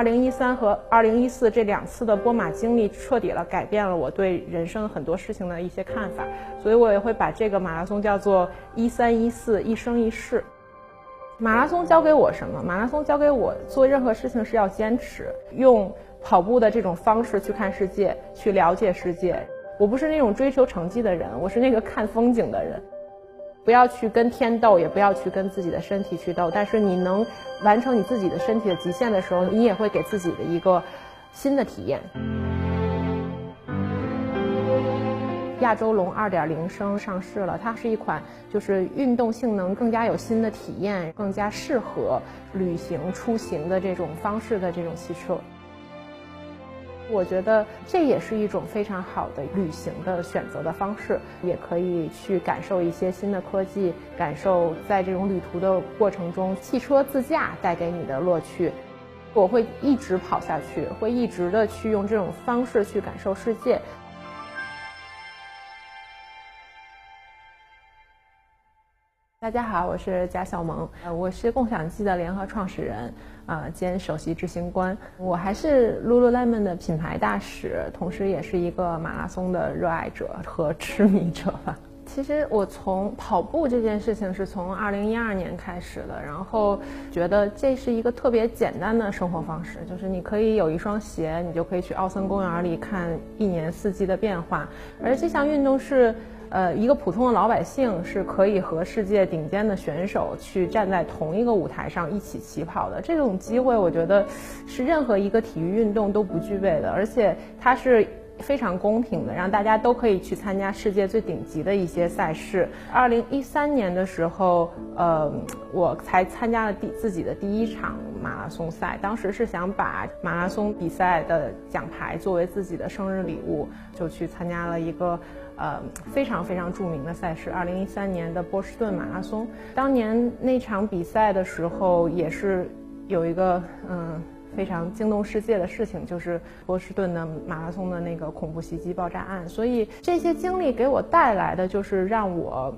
二零一三和二零一四这两次的波马经历，彻底了改变了我对人生很多事情的一些看法，所以我也会把这个马拉松叫做一三一四一生一世。马拉松教给我什么？马拉松教给我做任何事情是要坚持，用跑步的这种方式去看世界，去了解世界。我不是那种追求成绩的人，我是那个看风景的人。不要去跟天斗，也不要去跟自己的身体去斗。但是你能完成你自己的身体的极限的时候，你也会给自己的一个新的体验。亚洲龙二点零升上市了，它是一款就是运动性能更加有新的体验，更加适合旅行出行的这种方式的这种汽车。我觉得这也是一种非常好的旅行的选择的方式，也可以去感受一些新的科技，感受在这种旅途的过程中汽车自驾带给你的乐趣。我会一直跑下去，会一直的去用这种方式去感受世界。大家好，我是贾小萌，呃，我是共享机的联合创始人，啊，兼首席执行官。我还是 Lululemon 的品牌大使，同时也是一个马拉松的热爱者和痴迷者吧。其实我从跑步这件事情是从二零一二年开始的，然后觉得这是一个特别简单的生活方式，就是你可以有一双鞋，你就可以去奥森公园里看一年四季的变化，而这项运动是。呃，一个普通的老百姓是可以和世界顶尖的选手去站在同一个舞台上一起起跑的。这种机会，我觉得是任何一个体育运动都不具备的，而且它是非常公平的，让大家都可以去参加世界最顶级的一些赛事。二零一三年的时候，呃，我才参加了第自己的第一场马拉松赛，当时是想把马拉松比赛的奖牌作为自己的生日礼物，就去参加了一个。呃，非常非常著名的赛事，二零一三年的波士顿马拉松。当年那场比赛的时候，也是有一个嗯非常惊动世界的事情，就是波士顿的马拉松的那个恐怖袭击爆炸案。所以这些经历给我带来的，就是让我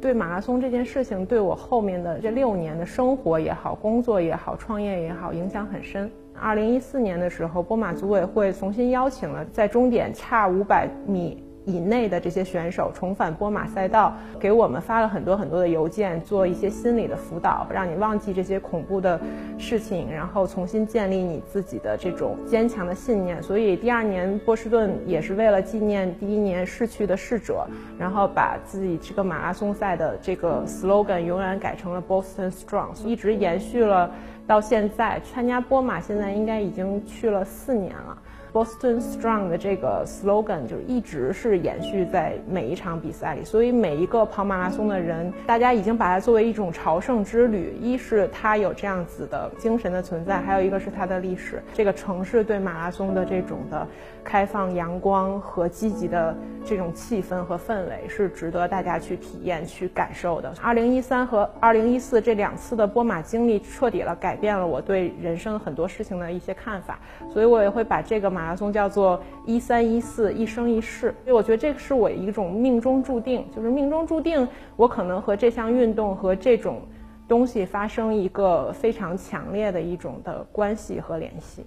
对马拉松这件事情，对我后面的这六年的生活也好、工作也好、创业也好，影响很深。二零一四年的时候，波马组委会重新邀请了在终点差五百米。以内的这些选手重返波马赛道，给我们发了很多很多的邮件，做一些心理的辅导，让你忘记这些恐怖的事情，然后重新建立你自己的这种坚强的信念。所以第二年波士顿也是为了纪念第一年逝去的逝者，然后把自己这个马拉松赛的这个 slogan 永远改成了 Boston Strong，一直延续了到现在。参加波马现在应该已经去了四年了。Boston Strong 的这个 slogan 就一直是延续在每一场比赛里，所以每一个跑马拉松的人，大家已经把它作为一种朝圣之旅。一是它有这样子的精神的存在，还有一个是它的历史。这个城市对马拉松的这种的开放、阳光和积极的这种气氛和氛围，是值得大家去体验、去感受的。二零一三和二零一四这两次的波马经历，彻底了改变了我对人生很多事情的一些看法，所以我也会把这个马。马拉松叫做一三一四一生一世，所以我觉得这个是我一种命中注定，就是命中注定我可能和这项运动和这种东西发生一个非常强烈的一种的关系和联系。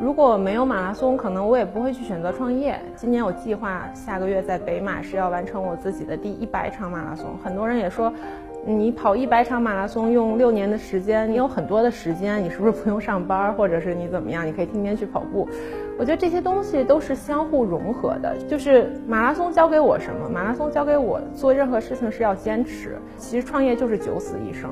如果没有马拉松，可能我也不会去选择创业。今年我计划下个月在北马是要完成我自己的第一百场马拉松，很多人也说。你跑一百场马拉松用六年的时间，你有很多的时间，你是不是不用上班，或者是你怎么样？你可以天天去跑步。我觉得这些东西都是相互融合的。就是马拉松教给我什么？马拉松教给我做任何事情是要坚持。其实创业就是九死一生。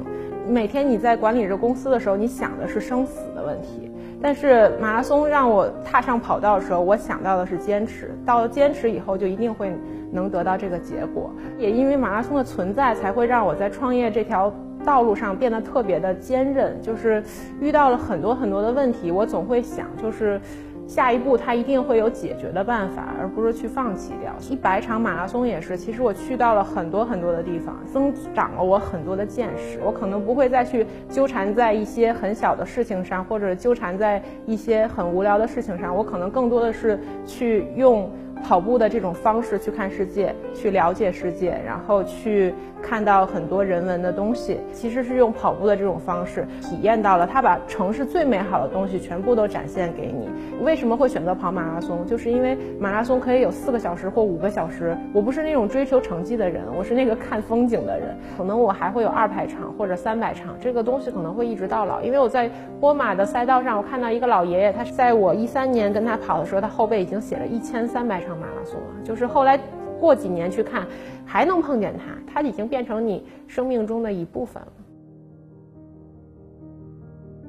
每天你在管理着公司的时候，你想的是生死的问题。但是马拉松让我踏上跑道的时候，我想到的是坚持。到了坚持以后，就一定会能得到这个结果。也因为马拉松的存在，才会让我在创业这条道路上变得特别的坚韧。就是遇到了很多很多的问题，我总会想，就是。下一步他一定会有解决的办法，而不是去放弃掉。一百场马拉松也是，其实我去到了很多很多的地方，增长了我很多的见识。我可能不会再去纠缠在一些很小的事情上，或者纠缠在一些很无聊的事情上。我可能更多的是去用跑步的这种方式去看世界，去了解世界，然后去看到很多人文的东西。其实是用跑步的这种方式体验到了，他把城市最美好的东西全部都展现给你。为什么会选择跑马拉松？就是因为马拉松可以有四个小时或五个小时。我不是那种追求成绩的人，我是那个看风景的人。可能我还会有二百场或者三百场，这个东西可能会一直到老。因为我在波马的赛道上，我看到一个老爷爷，他是在我一三年跟他跑的时候，他后背已经写了一千三百场。马拉松，就是后来过几年去看，还能碰见他，他已经变成你生命中的一部分了。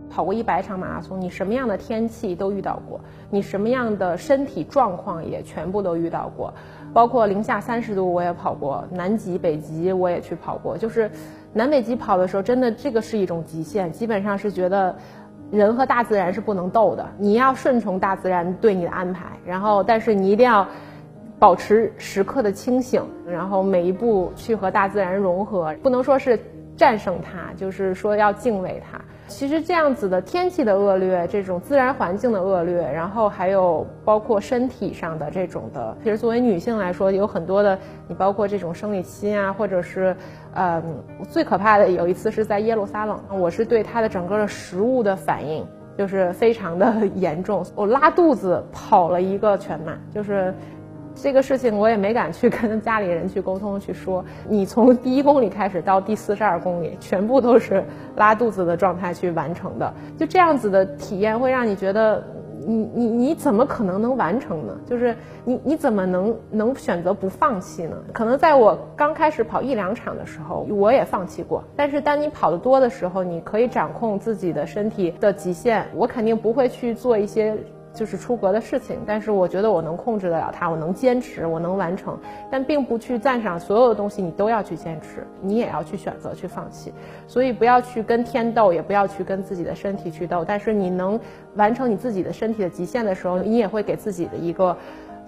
跑过一百场马拉松，你什么样的天气都遇到过，你什么样的身体状况也全部都遇到过，包括零下三十度我也跑过，南极、北极我也去跑过。就是南北极跑的时候，真的这个是一种极限，基本上是觉得。人和大自然是不能斗的，你要顺从大自然对你的安排，然后但是你一定要保持时刻的清醒，然后每一步去和大自然融合，不能说是战胜它，就是说要敬畏它。其实这样子的天气的恶劣，这种自然环境的恶劣，然后还有包括身体上的这种的，其实作为女性来说，有很多的，你包括这种生理期啊，或者是，嗯，最可怕的有一次是在耶路撒冷，我是对它的整个的食物的反应就是非常的严重，我拉肚子跑了一个全马，就是。这个事情我也没敢去 跟家里人去沟通去说。你从第一公里开始到第四十二公里，全部都是拉肚子的状态去完成的。就这样子的体验会让你觉得，你你你怎么可能能完成呢？就是你你怎么能能选择不放弃呢？可能在我刚开始跑一两场的时候，我也放弃过。但是当你跑得多的时候，你可以掌控自己的身体的极限。我肯定不会去做一些。就是出格的事情，但是我觉得我能控制得了它，我能坚持，我能完成，但并不去赞赏所有的东西，你都要去坚持，你也要去选择去放弃，所以不要去跟天斗，也不要去跟自己的身体去斗，但是你能完成你自己的身体的极限的时候，你也会给自己的一个。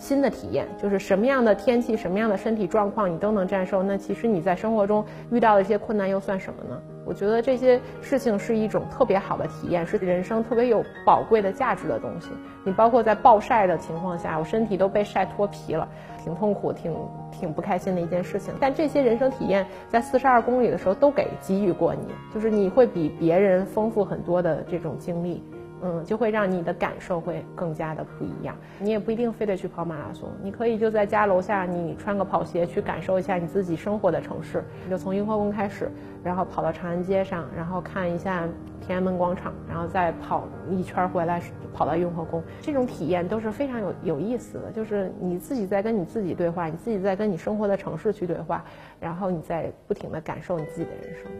新的体验就是什么样的天气、什么样的身体状况你都能战胜，那其实你在生活中遇到的一些困难又算什么呢？我觉得这些事情是一种特别好的体验，是人生特别有宝贵的价值的东西。你包括在暴晒的情况下，我身体都被晒脱皮了，挺痛苦、挺挺不开心的一件事情。但这些人生体验在四十二公里的时候都给给予过你，就是你会比别人丰富很多的这种经历。嗯，就会让你的感受会更加的不一样。你也不一定非得去跑马拉松，你可以就在家楼下，你穿个跑鞋去感受一下你自己生活的城市。就从雍和宫开始，然后跑到长安街上，然后看一下天安门广场，然后再跑一圈回来，跑到雍和宫。这种体验都是非常有有意思的，就是你自己在跟你自己对话，你自己在跟你生活的城市去对话，然后你在不停的感受你自己的人生。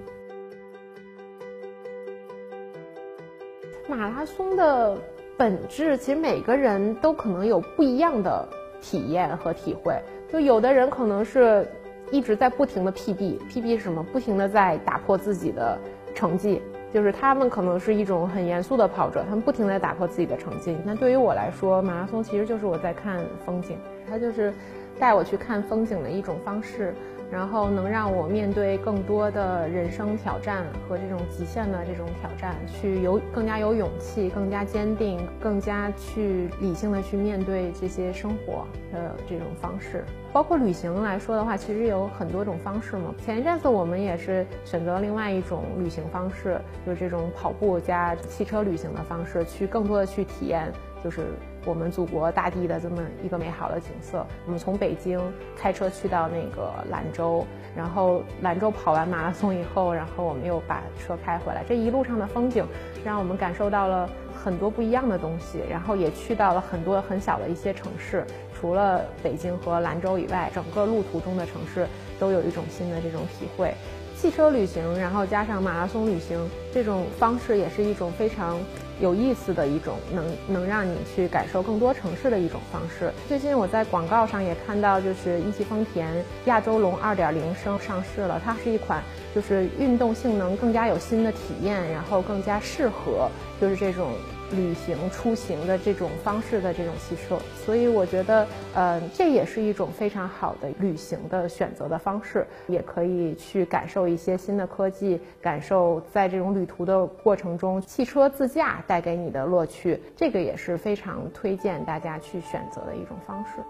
马拉松的本质，其实每个人都可能有不一样的体验和体会。就有的人可能是一直在不停的 PB，PB 是什么？不停的在打破自己的成绩，就是他们可能是一种很严肃的跑者，他们不停的打破自己的成绩。那对于我来说，马拉松其实就是我在看风景，它就是带我去看风景的一种方式。然后能让我面对更多的人生挑战和这种极限的这种挑战，去有更加有勇气、更加坚定、更加去理性的去面对这些生活的这种方式。包括旅行来说的话，其实有很多种方式嘛。前一阵子我们也是选择另外一种旅行方式，就是这种跑步加汽车旅行的方式，去更多的去体验，就是。我们祖国大地的这么一个美好的景色，我们从北京开车去到那个兰州，然后兰州跑完马拉松以后，然后我们又把车开回来。这一路上的风景，让我们感受到了很多不一样的东西，然后也去到了很多很小的一些城市。除了北京和兰州以外，整个路途中的城市都有一种新的这种体会。汽车旅行，然后加上马拉松旅行，这种方式也是一种非常有意思的一种，能能让你去感受更多城市的一种方式。最近我在广告上也看到，就是一汽丰田亚洲龙二点零升上市了，它是一款就是运动性能更加有新的体验，然后更加适合就是这种。旅行出行的这种方式的这种汽车，所以我觉得，呃，这也是一种非常好的旅行的选择的方式，也可以去感受一些新的科技，感受在这种旅途的过程中汽车自驾带给你的乐趣，这个也是非常推荐大家去选择的一种方式。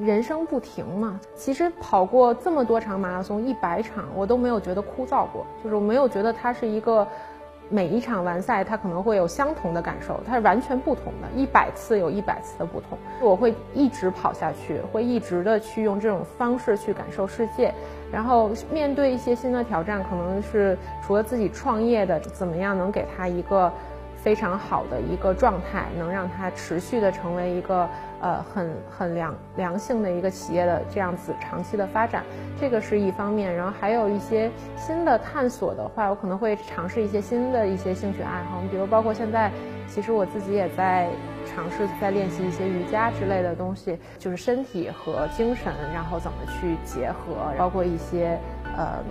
人生不停嘛，其实跑过这么多场马拉松，一百场，我都没有觉得枯燥过，就是我没有觉得它是一个。每一场完赛，他可能会有相同的感受，它是完全不同的，一百次有一百次的不同。我会一直跑下去，会一直的去用这种方式去感受世界，然后面对一些新的挑战，可能是除了自己创业的，怎么样能给他一个。非常好的一个状态，能让它持续的成为一个呃很很良良性的一个企业的这样子长期的发展，这个是一方面。然后还有一些新的探索的话，我可能会尝试一些新的一些兴趣爱好，比如包括现在，其实我自己也在尝试在练习一些瑜伽之类的东西，就是身体和精神，然后怎么去结合，包括一些呃。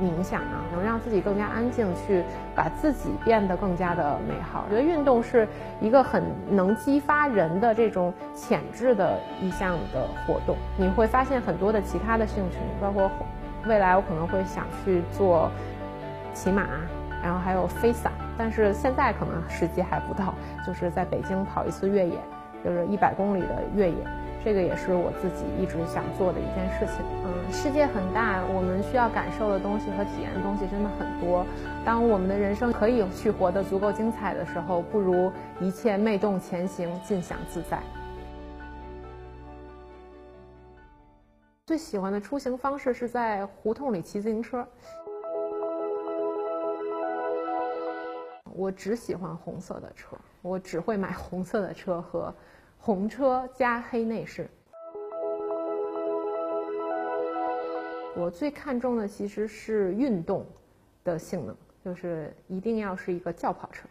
冥想啊，能让自己更加安静，去把自己变得更加的美好。我觉得运动是一个很能激发人的这种潜质的一项的活动。你会发现很多的其他的兴趣，包括未来我可能会想去做骑马，然后还有飞伞，但是现在可能时机还不到，就是在北京跑一次越野，就是一百公里的越野。这个也是我自己一直想做的一件事情。嗯，世界很大，我们需要感受的东西和体验的东西真的很多。当我们的人生可以去活得足够精彩的时候，不如一切昧动前行，尽享自在。最喜欢的出行方式是在胡同里骑自行车。我只喜欢红色的车，我只会买红色的车和。红车加黑内饰，我最看重的其实是运动的性能，就是一定要是一个轿跑车。